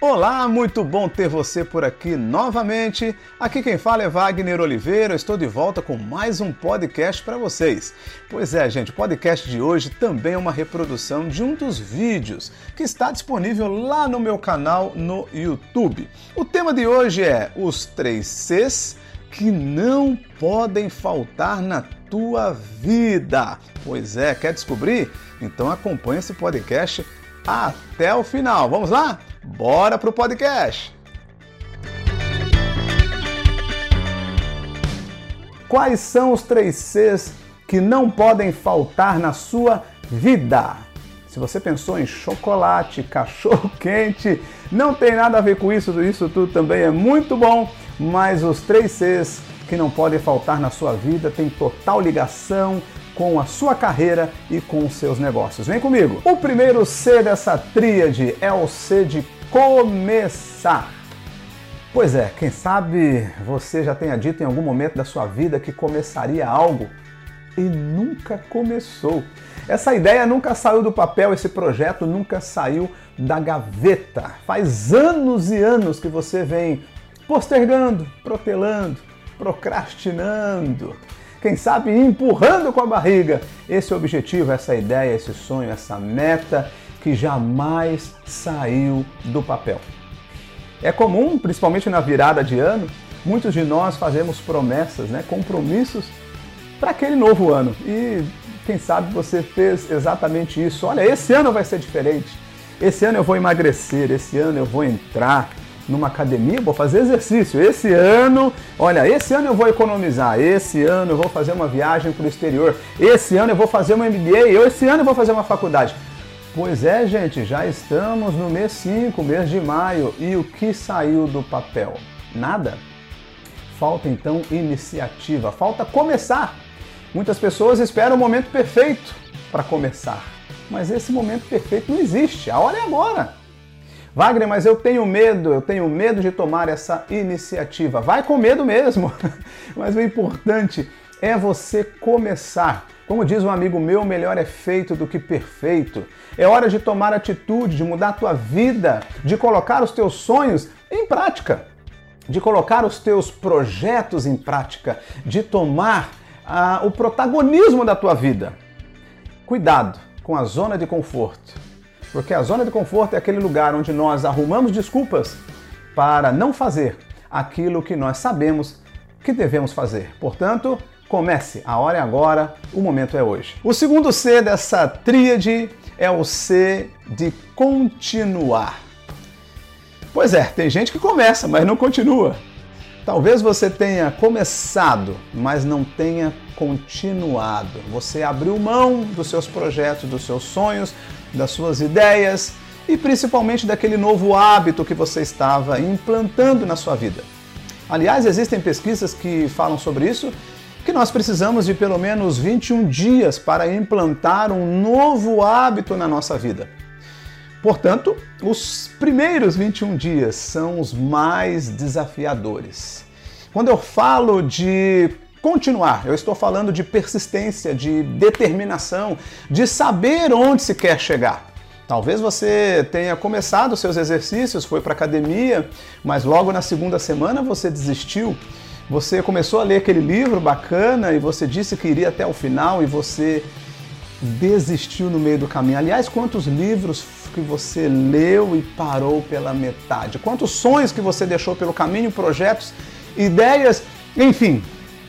Olá, muito bom ter você por aqui novamente. Aqui quem fala é Wagner Oliveira. Eu estou de volta com mais um podcast para vocês. Pois é, gente, o podcast de hoje também é uma reprodução de um dos vídeos que está disponível lá no meu canal no YouTube. O tema de hoje é os três Cs que não podem faltar na tua vida. Pois é, quer descobrir? Então acompanhe esse podcast até o final. Vamos lá? Bora pro podcast! Quais são os três Cs que não podem faltar na sua vida? Se você pensou em chocolate, cachorro quente, não tem nada a ver com isso, isso tudo também é muito bom, mas os três Cs que não podem faltar na sua vida têm total ligação com a sua carreira e com os seus negócios. Vem comigo! O primeiro C dessa tríade é o C de começar. Pois é, quem sabe você já tenha dito em algum momento da sua vida que começaria algo e nunca começou. Essa ideia nunca saiu do papel, esse projeto nunca saiu da gaveta. Faz anos e anos que você vem postergando, protelando, procrastinando. Quem sabe empurrando com a barriga esse objetivo, essa ideia, esse sonho, essa meta que jamais saiu do papel. É comum, principalmente na virada de ano, muitos de nós fazemos promessas, né, compromissos para aquele novo ano. E quem sabe você fez exatamente isso. Olha, esse ano vai ser diferente. Esse ano eu vou emagrecer, esse ano eu vou entrar numa academia, vou fazer exercício. Esse ano, olha, esse ano eu vou economizar. Esse ano eu vou fazer uma viagem para o exterior. Esse ano eu vou fazer uma MBA. Esse ano eu vou fazer uma faculdade. Pois é, gente, já estamos no mês 5, mês de maio, e o que saiu do papel? Nada. Falta então iniciativa, falta começar. Muitas pessoas esperam o momento perfeito para começar, mas esse momento perfeito não existe, a hora é agora. Wagner, mas eu tenho medo, eu tenho medo de tomar essa iniciativa. Vai com medo mesmo, mas o importante é você começar. Como diz um amigo meu, melhor é feito do que perfeito. É hora de tomar atitude, de mudar a tua vida, de colocar os teus sonhos em prática, de colocar os teus projetos em prática, de tomar ah, o protagonismo da tua vida. Cuidado com a zona de conforto, porque a zona de conforto é aquele lugar onde nós arrumamos desculpas para não fazer aquilo que nós sabemos que devemos fazer. Portanto, Comece, a hora é agora, o momento é hoje. O segundo C dessa tríade é o C de continuar. Pois é, tem gente que começa, mas não continua. Talvez você tenha começado, mas não tenha continuado. Você abriu mão dos seus projetos, dos seus sonhos, das suas ideias e principalmente daquele novo hábito que você estava implantando na sua vida. Aliás, existem pesquisas que falam sobre isso que nós precisamos de pelo menos 21 dias para implantar um novo hábito na nossa vida. Portanto, os primeiros 21 dias são os mais desafiadores. Quando eu falo de continuar, eu estou falando de persistência, de determinação, de saber onde se quer chegar. Talvez você tenha começado seus exercícios, foi para academia, mas logo na segunda semana você desistiu você começou a ler aquele livro bacana e você disse que iria até o final e você desistiu no meio do caminho. Aliás, quantos livros que você leu e parou pela metade? Quantos sonhos que você deixou pelo caminho, projetos, ideias, enfim.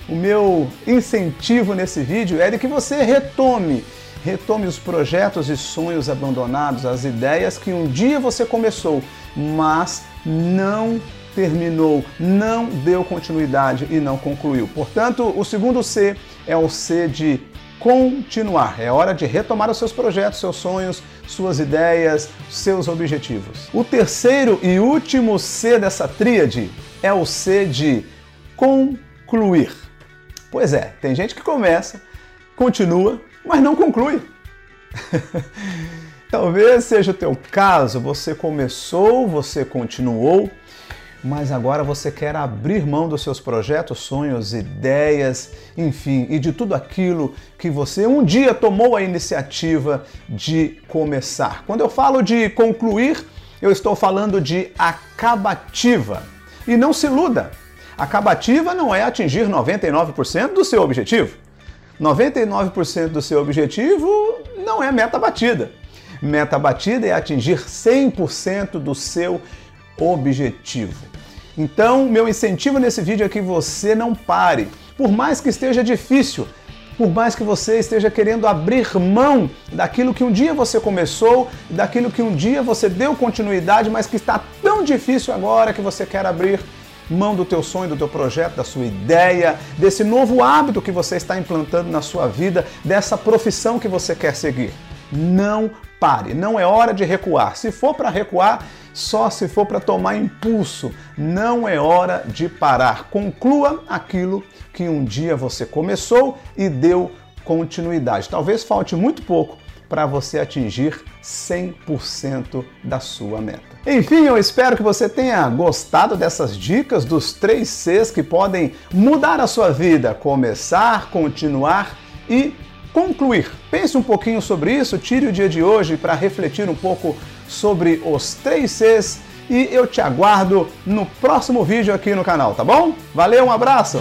O meu incentivo nesse vídeo é de que você retome, retome os projetos e sonhos abandonados, as ideias que um dia você começou, mas não terminou, não deu continuidade e não concluiu. Portanto, o segundo C é o C de continuar. É hora de retomar os seus projetos, seus sonhos, suas ideias, seus objetivos. O terceiro e último C dessa tríade é o C de concluir. Pois é, tem gente que começa, continua, mas não conclui. Talvez seja o teu caso, você começou, você continuou, mas agora você quer abrir mão dos seus projetos, sonhos, ideias, enfim, e de tudo aquilo que você um dia tomou a iniciativa de começar. Quando eu falo de concluir, Eu estou falando de acabativa. E não se iluda, acabativa não é atingir 99% do seu objetivo. 99% do seu objetivo não é meta batida. Meta batida é atingir 100% do seu objetivo. Então, meu incentivo nesse vídeo é que você não pare. Por mais que esteja difícil, por mais que você esteja querendo abrir mão daquilo que um dia você começou, daquilo que um dia você deu continuidade, mas que está tão difícil agora que você quer abrir mão do teu sonho, do teu projeto, da sua ideia, desse novo hábito que você está implantando na sua vida, dessa profissão que você quer seguir. Não pare, não é hora de recuar. Se for para recuar, só se for para tomar impulso. Não é hora de parar. Conclua aquilo que um dia você começou e deu continuidade. Talvez falte muito pouco para você atingir 100% da sua meta. Enfim, eu espero que você tenha gostado dessas dicas dos três Cs que podem mudar a sua vida: começar, continuar e concluir. Pense um pouquinho sobre isso, tire o dia de hoje para refletir um pouco sobre os três Cs e eu te aguardo no próximo vídeo aqui no canal, tá bom? Valeu, um abraço!